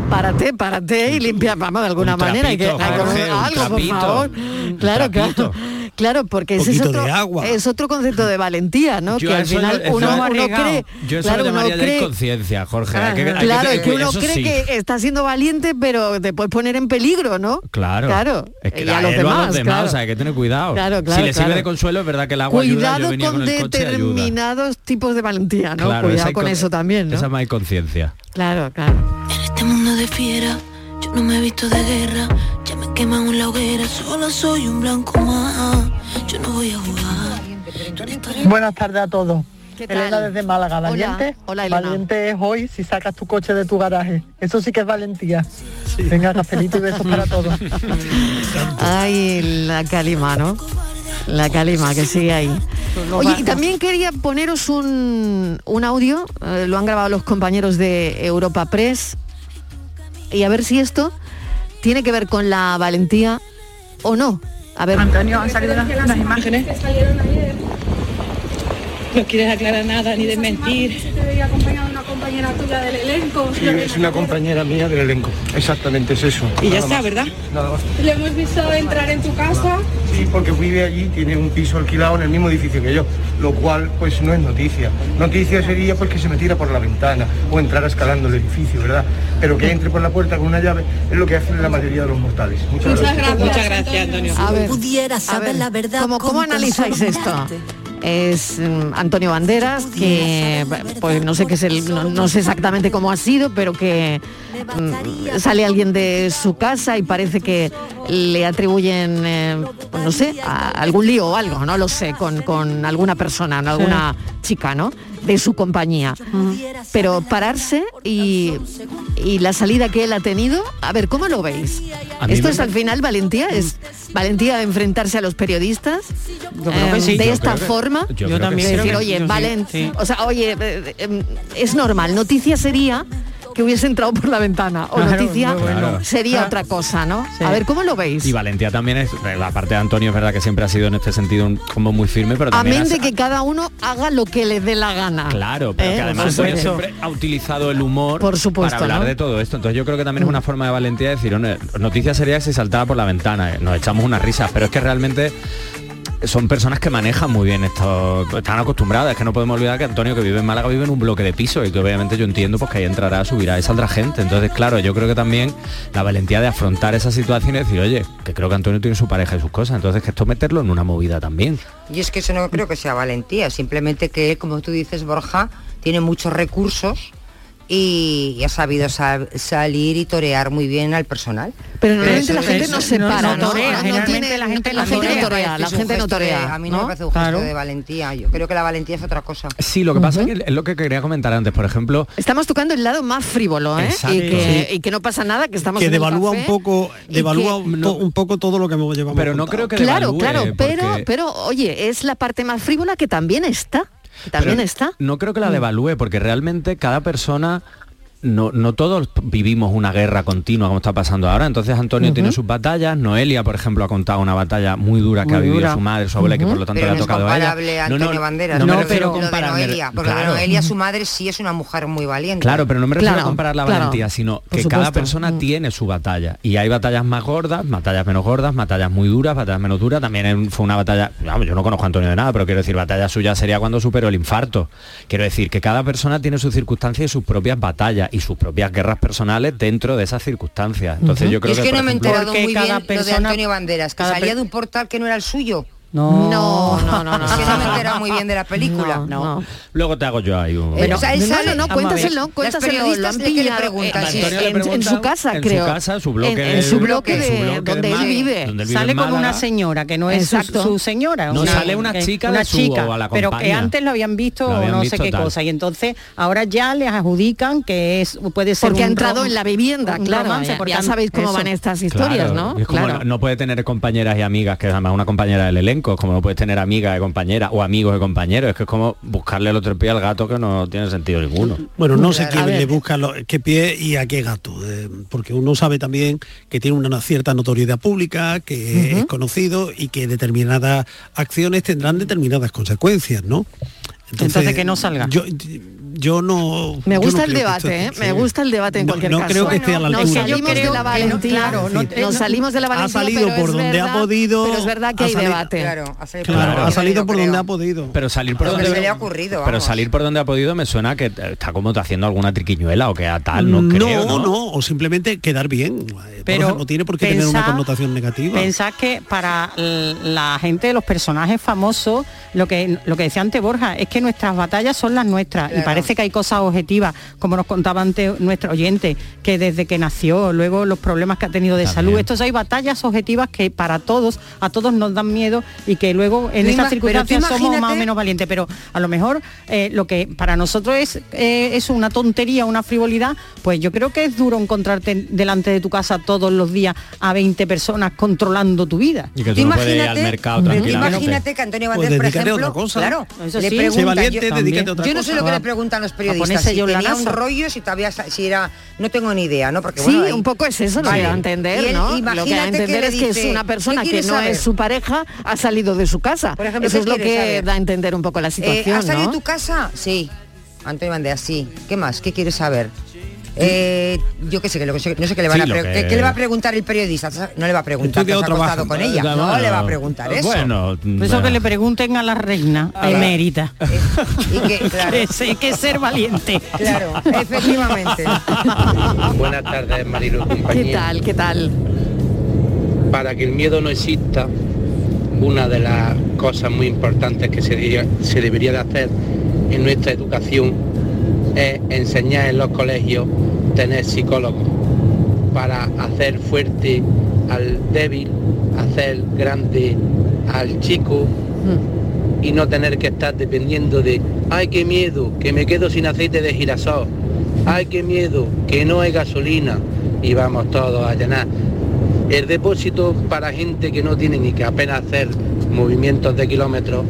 Párate, párate y limpia, vamos, de alguna Un manera. Hay que, trapito, hay que Jorge, un algo, por favor. Claro, claro. Claro, porque ese es otro, de agua. es otro concepto de valentía, ¿no? Yo que al final yo- uno, uno arriesgado. cree. Yo eso claro, lo uno cree- inconsciencia, Jorge. hay que- hay que claro, es que uno cree sí. que está siendo valiente, pero te puedes poner en peligro, ¿no? Claro. Claro. Es que Y a a los a demás, los demás, claro. o sea, hay que tener cuidado. Claro, claro, si le sirve de consuelo, es verdad que el agua ayuda. Yo Cuidado venía con con el coche y ayuda. determinados tipos de valentía, ¿no? Cuidado con con- eso también, ¿no? Esa más hay conciencia. Claro, claro. este mundo de fiera, yo no me he visto de guerra, ya me queman en la hoguera, solo soy un blanco más, yo no voy a jugar. Buenas tardes a todos. ¿Qué Elena tal? desde Málaga, Hola. valiente. Hola, Elena. Valiente es hoy si sacas tu coche de tu garaje. Eso sí que es valentía. Venga, cafelito y besos para todos. Ay, la calima, ¿no? La calima que sigue ahí. Oye, y también quería poneros un, un audio, eh, lo han grabado los compañeros de Europa Press, y a ver si esto tiene que ver con la valentía o no. A ver. Antonio, han salido unas, unas imágenes. No quieres aclarar nada ni desmentir. Compañera tuya del elenco. Sí, es una compañera mía del elenco. Exactamente, es eso. Y ya está, más. ¿verdad? Nada más. Le hemos visto entrar en tu casa. Sí, porque vive allí, tiene un piso alquilado en el mismo edificio que yo, lo cual pues no es noticia. Noticia sería pues que se metiera por la ventana o entrara escalando el edificio, ¿verdad? Pero que entre por la puerta con una llave es lo que hacen la mayoría de los mortales. Muchas, gracias. Muchas gracias, Antonio. A ver, pudiera a saber ver, la verdad. ¿cómo, cómo analizáis esto? Es mm, Antonio Banderas, que pues no sé qué es el, no, no sé exactamente cómo ha sido, pero que mm, sale alguien de su casa y parece que le atribuyen, eh, pues no sé, a- algún lío o algo, no lo sé, con, con alguna persona, alguna chica, ¿no? De su compañía. Pero pararse y, y la salida que él ha tenido, a ver, ¿cómo lo veis? ¿Esto es al final valentía? ¿Es valentía de enfrentarse a los periodistas? Yo creo que Eh, sí. De Yo esta creo que- forma. yo también decir, oye, sí, Valen, sí. o sea, oye, eh, eh, es normal. Noticia sería que hubiese entrado por la ventana. O Claro, noticia bueno. Sería Ah. otra cosa, ¿no? Sí. A ver, ¿cómo lo veis? Y valentía también es, eh, la parte de Antonio es verdad que siempre ha sido en este sentido un- como muy firme, pero también Amén de que cada uno haga lo que le dé la gana. Claro, pero ¿Eh? que además Por siempre ha utilizado el humor Por supuesto, para hablar ¿no? de todo esto. Entonces yo creo que también es una forma de valentía de decir, "Hombre, noticia sería que se saltaba por la ventana, eh, nos echamos unas risas, pero es que realmente son personas que manejan muy bien esto, están acostumbradas, es que no podemos olvidar que Antonio que vive en Málaga vive en un bloque de piso y que obviamente yo entiendo pues que ahí entrará, subirá y saldrá gente. Entonces, claro, yo creo que también la valentía de afrontar esa situación y decir, oye, que creo que Antonio tiene su pareja y sus cosas, entonces que esto meterlo en una movida también. Y es que eso no creo que sea valentía, simplemente que como tú dices, Borja, tiene muchos recursos y, y ha sabido sal- salir y torear muy bien al personal. Pero normalmente Eso la gente no se para, ¿no? torea, No tiene- la gente, la gente no torea, la gente no torea, a mí no, ¿no? me parece un gesto Claro. de valentía. Yo creo que la valentía es otra cosa. Sí, lo que pasa es que es lo que quería comentar antes, por ejemplo, Estamos tocando el lado más frívolo, ¿eh? Exacto. Y que, Sí. y que no pasa nada, que estamos que en el devalúa un café. poco devalúa que- un, poco todo lo que hemos llevado Pero no creo que Claro, devalúe, claro, pero, porque- pero oye, es la parte más frívola que también está. También Pero está. No creo que la Mm. devalúe, porque realmente cada persona. No, no todos vivimos una guerra continua como está pasando ahora. Entonces Antonio tiene sus batallas. Noelia, por ejemplo, ha contado una batalla muy dura que Muy ha vivido dura. su madre, su abuela, que por lo tanto pero le ha no es tocado a ella. Banderas. no me refiero a refiero a lo de compararme- Noelia, porque claro. Noelia, su madre, sí es una mujer muy valiente. Claro, pero no me refiero Claro, a comparar la claro. valentía, sino que cada persona Mm. tiene su batalla. Y hay batallas más gordas, batallas menos gordas, batallas muy duras, batallas menos duras. También fue una batalla, yo no conozco a Antonio de nada, pero quiero decir, batalla suya sería cuando superó el infarto. Quiero decir que cada persona tiene sus circunstancias y sus propias batallas y sus propias guerras personales dentro de esas circunstancias. Entonces yo Y creo es que, que, no por me he enterado muy bien cada lo de persona- Antonio Banderas, que salía de un portal que no era el suyo. No, no, no, no. Es que no me he enterado muy bien de la película. No, Luego te hago yo ahí un... Eh, o sea, él no, sale- no, no, Vamos a cuéntaselo, cuéntaselo, Las lo han ¿de pillado preguntan? en, Sí, su casa, en su creo. casa, su bloque en, de- en su bloque, en su de- bloque de donde él vive. donde él vive Sale con una señora que no es su, su señora. No, sale una chica de una su- chica, o la pero que antes lo habían visto Lo o no visto sé qué tal. cosa y entonces ahora ya les adjudican que es puede ser Porque ha entrado en la vivienda, claro. ya- porque ya han- sabéis cómo van estas historias, como no, no puede tener compañeras y amigas, que además una compañera del elenco, como no puedes tener amigas de compañeras o amigos de compañeros, es que es como buscarle el otro pie al gato que no tiene sentido ninguno. Bueno, no sé quién le busca lo- qué pie y a qué gato, eh, porque uno sabe también que tiene una cierta notoriedad pública, que es conocido y que determinadas acciones tendrán determinadas consecuencias, ¿no? Entonces, que no salga. Yo, yo no. Me gusta no el debate, esto- ¿eh? Me gusta el debate en No- cualquier no caso. creo que esté a la Nos altura. salimos de la no, no- nos salimos de la ha salido pero por es donde ha verdad- podido, Pero es verdad que ha hay debate. Claro, ha salido por Claro, donde ha salido yo por creo. donde ha podido. Pero salir por donde se le ha ocurrido, Pero salir por donde ha podido me suena que eh, está como haciendo alguna triquiñuela o que a tal, no, creo, ¿no? no, o simplemente quedar bien. Pero Pero no tiene por qué tener una connotación negativa. Pensad que para la gente, los personajes famosos, lo que lo que decía antes Borja, es que nuestras batallas son las nuestras. Y Claro. Parece que hay cosas objetivas, como nos contaba antes nuestro oyente, que desde que nació, luego los problemas que ha tenido de salud, estos hay batallas objetivas que para todos, a todos nos dan miedo y que luego en ima- circunstancias somos más o imagínate- menos valientes, pero a lo mejor eh, lo que para nosotros es, eh, es una tontería, una frivolidad, pues yo creo que es duro encontrarte delante de tu casa todos los días a 20 personas controlando tu vida. Y que tú no puedes ir al mercado tranquilamente. imagínate que Antonio Pues Banderas, por ejemplo, otra cosa. claro, Eso sí. preguntan, Sé valiente, yo, dedícate a otra yo no sé cosa. lo que A- le preguntan los periodistas, si tenía un rollo, si todavía si era, no tengo ni idea, ¿no? Porque Sí, bueno, ahí- un poco es eso lo que Vale. a entender, él, ¿no? Lo que a entender le es que es una persona ¿qué que no saber? es su pareja, ha salido de su casa. Por ejemplo, eso ¿qué es lo que saber? da a entender un poco la Eh, situación, ¿Has salido ¿no? de tu casa? Sí. Antonio Banderas, sí. ¿Qué más? ¿Qué quieres saber? Eh, yo qué sé, que lo que sé- no sé qué le, van Sí, a que- ¿qué, le va a preguntar el periodista? No le va a preguntar Estoy de ¿te has otro acostado con ella? No le va a preguntar eso. Bueno, Eso que le pregunten a la reina emérita. Y que, claro, que sí, hay que ser valiente. claro, efectivamente. Buenas tardes, Marilu compañía. ¿Qué tal? ¿Qué tal? Para que el miedo no exista, una de las cosas muy importantes que se debería, se debería de hacer en nuestra educación es enseñar en los colegios tener psicólogos para hacer fuerte al débil, hacer grande al chico y no tener que estar dependiendo de, ay, qué miedo, que me quedo sin aceite de girasol, ay, qué miedo, que no hay gasolina y vamos todos a llenar. El depósito para gente que no tiene ni que apenas hacer movimientos de kilómetros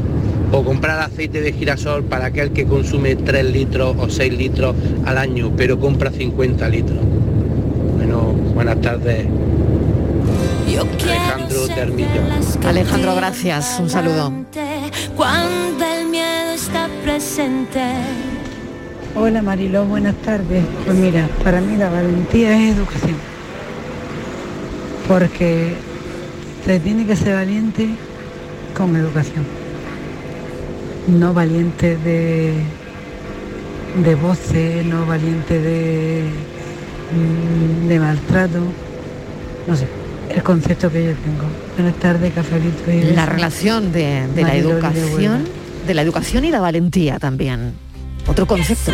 o comprar aceite de girasol para aquel que consume 3 litros o 6 litros al año, pero compra 50 litros. Bueno, buenas tardes. Alejandro Termillo. Alejandro, gracias. Un saludo. Cuando el miedo está presente. Hola Mariló, buenas tardes. Pues mira, para mí la valentía es educación. Porque se tiene que ser valiente con educación. No valiente de, de voces, no valiente de, mm, de maltrato. No sé, el concepto que yo tengo. Buenas tardes, cafelito y La relación de, de la de educación, de la educación y la valentía también. Otro concepto.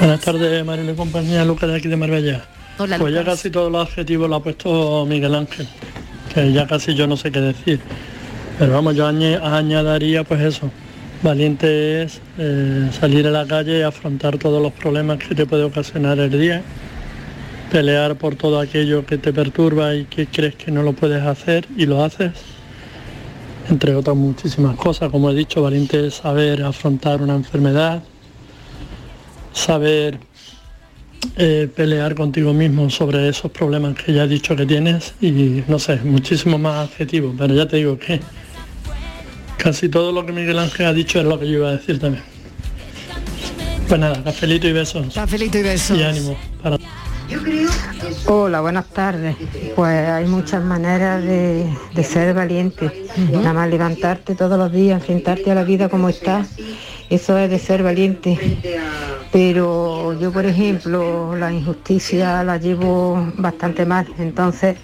Buenas tardes, Marilo y compañía, Lucas de aquí de Marbella. Hola, pues ya casi todos los adjetivos lo ha puesto Miguel Ángel, que ya casi yo no sé qué decir. Pero vamos, yo añadiría pues eso. Valiente es eh, salir a la calle y afrontar todos los problemas que te puede ocasionar el día, pelear por todo aquello que te perturba y que crees que no lo puedes hacer y lo haces, entre otras muchísimas cosas. Como he dicho, valiente es saber afrontar una enfermedad, saber eh, pelear contigo mismo sobre esos problemas que ya he dicho que tienes y no sé, muchísimos más adjetivos, pero ya te digo que casi todo lo que Miguel Ángel ha dicho es lo que yo iba a decir también. Pues nada, cafelito y besos. Cafelito y besos. Y ánimo para Hola, buenas tardes. Pues hay muchas maneras de, de ser valiente. Nada más levantarte todos los días, enfrentarte a la vida como está. Eso es de ser valiente. Pero yo, por ejemplo, la injusticia la llevo bastante mal. Entonces,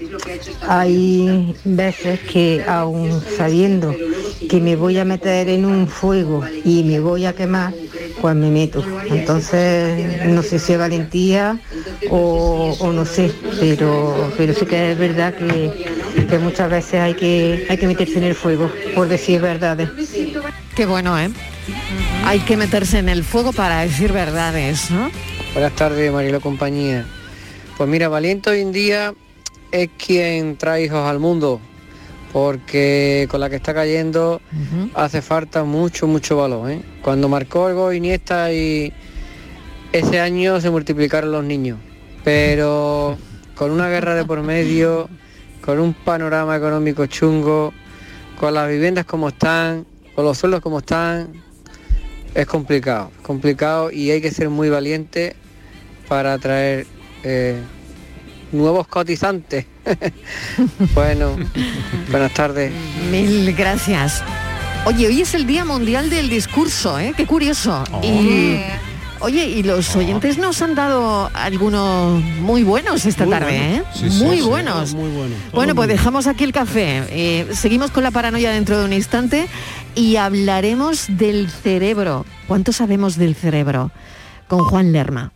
hay veces que aún sabiendo que me voy a meter en un fuego y me voy a quemar, pues me meto. Entonces, no sé si es valentía o, o no sé, pero, pero sí que es verdad que, que muchas veces hay que, hay que meterse en el fuego, por decir verdades. Qué bueno, ¿eh? Hay que meterse en el fuego para decir verdades, ¿no? Buenas tardes, Marilo compañía. Pues mira, valiente hoy en día es quien trae hijos al mundo, porque con la que está cayendo hace falta mucho, mucho valor. ¿eh? Cuando marcó el gol Iniesta y ese año se multiplicaron los niños, pero con una guerra de por medio, con un panorama económico chungo, con las viviendas como están, con los sueldos como están, es complicado, complicado y hay que ser muy valiente para atraer eh, nuevos cotizantes. bueno, buenas tardes. Mil gracias. Oye, hoy es el Día Mundial del Discurso, ¿eh? Qué curioso. Y, oye, y los oyentes nos han dado algunos muy buenos esta Muy tarde, buenos. ¿eh? Sí, sí, muy sí, buenos. muy bueno. Bueno, pues dejamos aquí el café. Eh, seguimos con la paranoia dentro de un instante. Y hablaremos del cerebro. ¿Cuánto sabemos del cerebro? Con Juan Lerma.